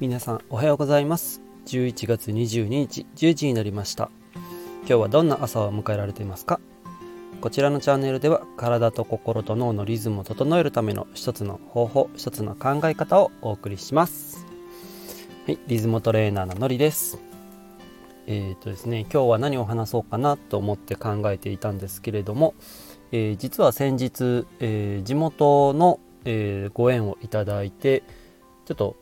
皆さんおはようございます。11月22日10時になりました。今日はどんな朝を迎えられていますか？こちらのチャンネルでは体と心と脳のリズムを整えるための一つの方法一つの考え方をお送りします。はい、リズムトレーナーののりです。えーとですね、今日は何を話そうかなと思って考えていたんですけれども、えー、実は先日、えー、地元の、えー、ご縁をいただいてちょっと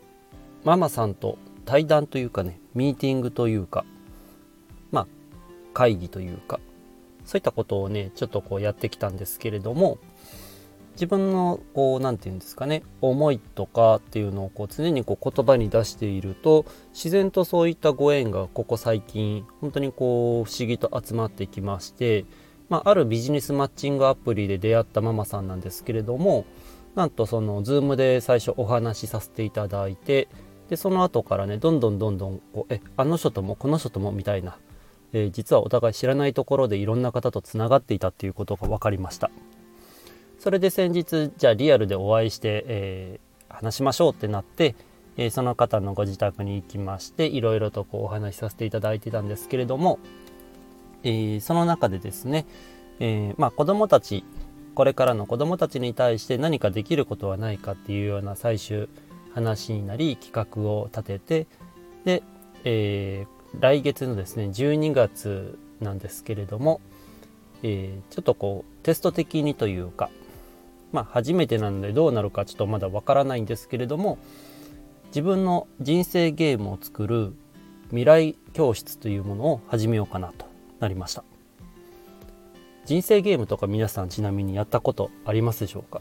ママさんと対談というかねミーティングというかまあ会議というかそういったことをねちょっとこうやってきたんですけれども自分のこう何て言うんですかね思いとかっていうのをこう常にこう言葉に出していると自然とそういったご縁がここ最近本当にこう不思議と集まってきまして、まあ、あるビジネスマッチングアプリで出会ったママさんなんですけれどもなんとその Zoom で最初お話しさせていただいてでその後からねどんどんどんどんこうえあの人ともこの人ともみたいな、えー、実はお互い知らないところでいろんな方とつながっていたっていうことが分かりました。それで先日じゃあリアルでお会いして、えー、話しましょうってなって、えー、その方のご自宅に行きましていろいろとこうお話しさせていただいてたんですけれども、えその中でですね、えまあ、子どもたちこれからの子どもたちに対して何かできることはないかっていうような最終話になり企画を立ててで、えー、来月のですね12月なんですけれども、えー、ちょっとこうテスト的にというかまあ初めてなのでどうなるかちょっとまだわからないんですけれども自分の人生ゲームを作る未来教室というものを始めようかなとなりました。人生ゲームとか皆さんちなみにやったことありますでしょうか？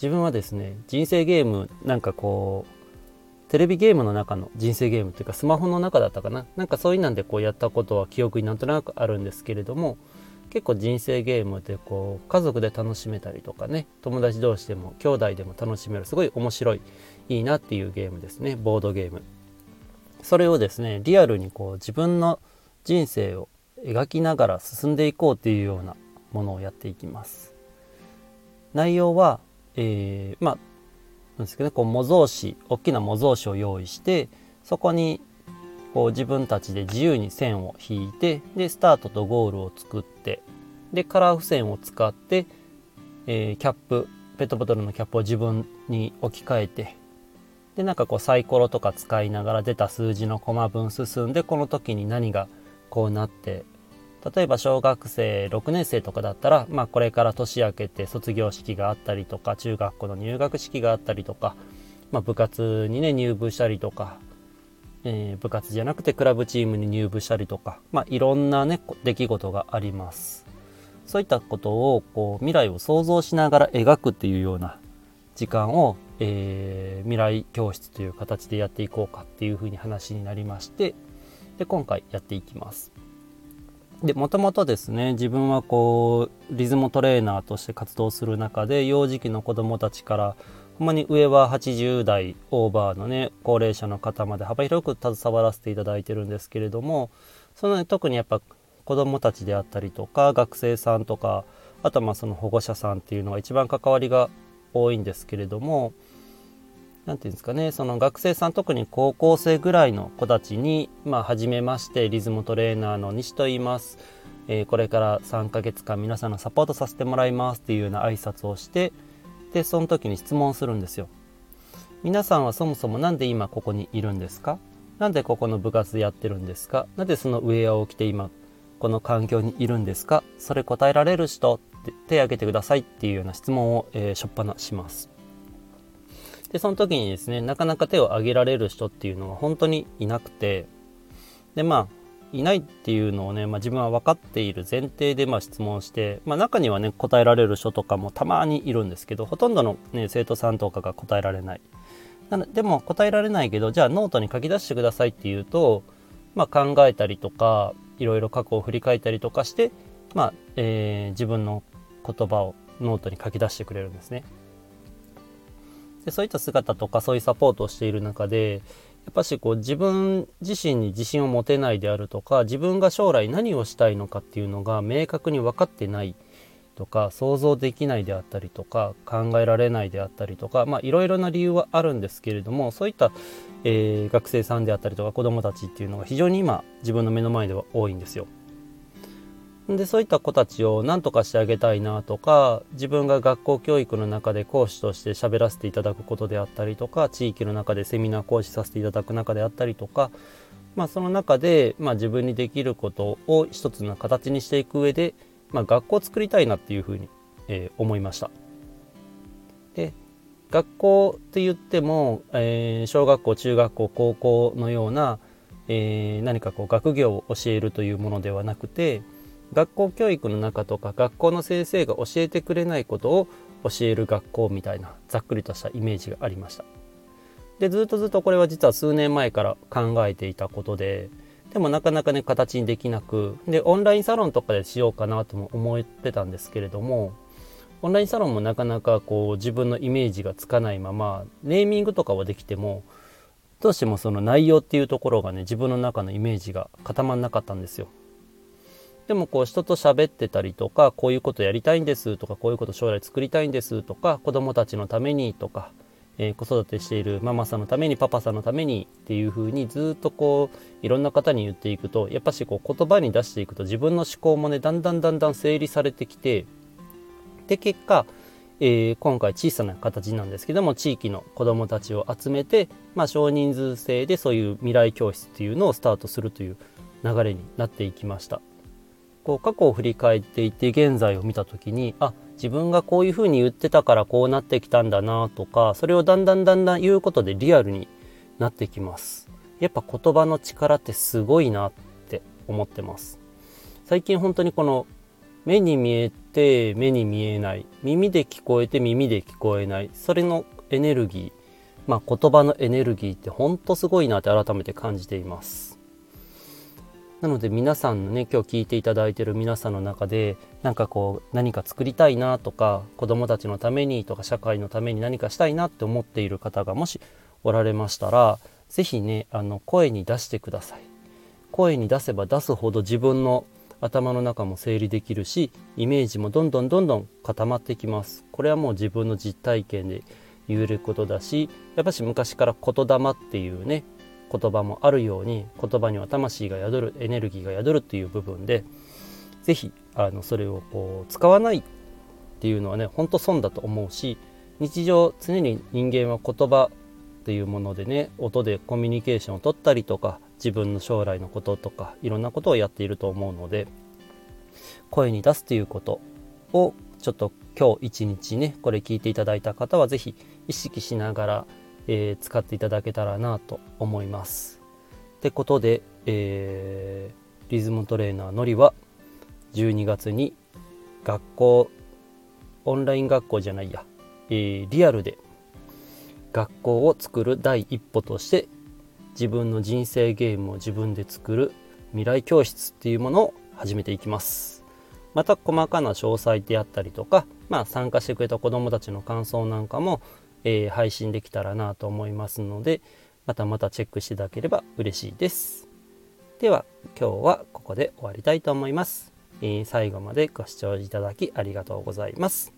自分はですね人生ゲームなんかこうテレビゲームの中の人生ゲームっていうかスマホの中だったかな。なんかそういうなんでこうやったことは記憶になんとなくあるんですけれども結構人生ゲームでこう家族で楽しめたりとかね友達同士でも兄弟でも楽しめるすごい面白いいいなっていうゲームですね。ボードゲーム。それをですねリアルにこう自分の人生を描きながら進んでいこうっていうようなものをやっていきます。内容はえー、まあなんですけどねこう模造紙大きな模造紙を用意してそこにこう自分たちで自由に線を引いてでスタートとゴールを作ってでカラー付箋を使って、えー、キャップペットボトルのキャップを自分に置き換えてでなんかこうサイコロとか使いながら出た数字のコマ分進んでこの時に何がこうなって例えば小学生6年生とかだったら、まあ、これから年明けて卒業式があったりとか中学校の入学式があったりとか、まあ、部活にね入部したりとか、えー、部活じゃなくてクラブチームに入部したりとか、まあ、いろんなね出来事がありますそういったことをこう未来を想像しながら描くっていうような時間を、えー、未来教室という形でやっていこうかっていうふうに話になりましてで今回やっていきます。でもともとですね自分はこうリズムトレーナーとして活動する中で幼児期の子どもたちからほんまに上は80代オーバーのね高齢者の方まで幅広く携わらせていただいてるんですけれどもその、ね、特にやっぱ子どもたちであったりとか学生さんとかあとはまあその保護者さんっていうのが一番関わりが多いんですけれども何て言うんですかねその学生さん特に高校生ぐらいの子たちにまあ初めましてリズムトレーナーの西と言います、えー、これから3ヶ月間皆さんのサポートさせてもらいますっていうような挨拶をしてでその時に質問するんですよ。皆さんはそもそも何で今ここにいるんですか？何でここの部活でやってるんですか？なぜそのウェアを着て今この環境にいるんですか？それ答えられる人って手を挙げてくださいっていうような質問を、えー、しょっぱなします。で、その時にですね、なかなか手を挙げられる人っていうのが本当にいなくて、で、まあ、いないっていうのをね、まあ、自分は分かっている前提でまあ質問して、まあ、中にはね答えられる人とかもたまにいるんですけどほとんどの、ね、生徒さんとかが答えられないなのでも答えられないけどじゃあノートに書き出してくださいっていうと、まあ、考えたりとかいろいろ過去を振り返ったりとかして、まあえー、自分の言葉をノートに書き出してくれるんですね。でそういった姿とかそういうサポートをしている中でやっぱしこう自分自身に自信を持てないであるとか自分が将来何をしたいのかっていうのが明確に分かってないとか想像できないであったりとか考えられないであったりとかいろいろな理由はあるんですけれどもそういった、えー、学生さんであったりとか子どもたちっていうのが非常に今自分の目の前では多いんですよ。でそういった子たちを何とかしてあげたいなとか自分が学校教育の中で講師として喋らせていただくことであったりとか地域の中でセミナー講師させていただく中であったりとかまあ、その中で、まあ、自分にできることを一つの形にしていく上で、まあ、学校を作りたいなっていうふうに、えー、思いました。で学校って言っても、えー、小学校中学校高校のような、えー、何かこう学業を教えるというものではなくて学校教育の中とか学校の先生が教えてくれないことを教える学校みたいなざっくりとしたイメージがありました。でずっとずっとこれは実は数年前から考えていたことででもなかなかね形にできなくでオンラインサロンとかでしようかなとも思ってたんですけれどもオンラインサロンもなかなかこう自分のイメージがつかないままネーミングとかはできてもどうしてもその内容っていうところがね自分の中のイメージが固まんなかったんですよ。でもこう人と喋ってたりとかこういうことやりたいんですとかこういうこと将来作りたいんですとか子供たちのためにとかえー、子育てしているママさんのためにパパさんのためにっていう風にずっとこういろんな方に言っていくとやっぱしこう言葉に出していくと自分の思考もねだんだんだんだん整理されてきてで結果、えー、今回小さな形なんですけども地域の子どもたちを集めて、まあ、少人数制でそういう未来教室っていうのをスタートするという流れになっていきました。こう過去を振り返っていて現在を見た時にあ自分がこういうふうに言ってたからこうなってきたんだなとかそれをだんだんだんだん言うことでリアルになってきます。やっぱ言葉の力ってすごいなって思ってます。最近本当にこの目に見えて目に見えない耳で聞こえて耳で聞こえないそれのエネルギーまあ言葉のエネルギーって本当すごいなって改めて感じています。なので皆さんのね今日聞いていただいてる皆さんの中でなんかこう何か作りたいなとか子供たちのためにとか社会のために何かしたいなって思っている方がもしおられましたら是非ねあの声に出してください。声に出せば出すほど自分の頭の中も整理できるしイメージもどんどんどんどん固まってきます。これはもう自分の実体験で言えることだしやっぱし昔から言霊っていうね言葉もあるように言葉には魂が宿るエネルギーが宿るっていう部分で是非それをこう使わないっていうのはねほんと損だと思うし日常常に人間は言葉っていうものでね音でコミュニケーションを取ったりとか自分の将来のこととかいろんなことをやっていると思うので声に出すということをちょっと今日一日ねこれ聞いていただいた方は是非意識しながらえー、使っていただけたらなと思います。ってことで、えー、リズムトレーナーのりは12月に学校オンライン学校じゃないや、えー、リアルで学校を作る第一歩として自分の人生ゲームを自分で作る未来教室っていうものを始めていきます。また細かな詳細であったりとか、まあ、参加してくれた子どもたちの感想なんかもえー、配信できたらなと思いますのでまたまたチェックしていただければ嬉しいです。では今日はここで終わりたいと思います、えー、最後までご視聴いただきありがとうございます。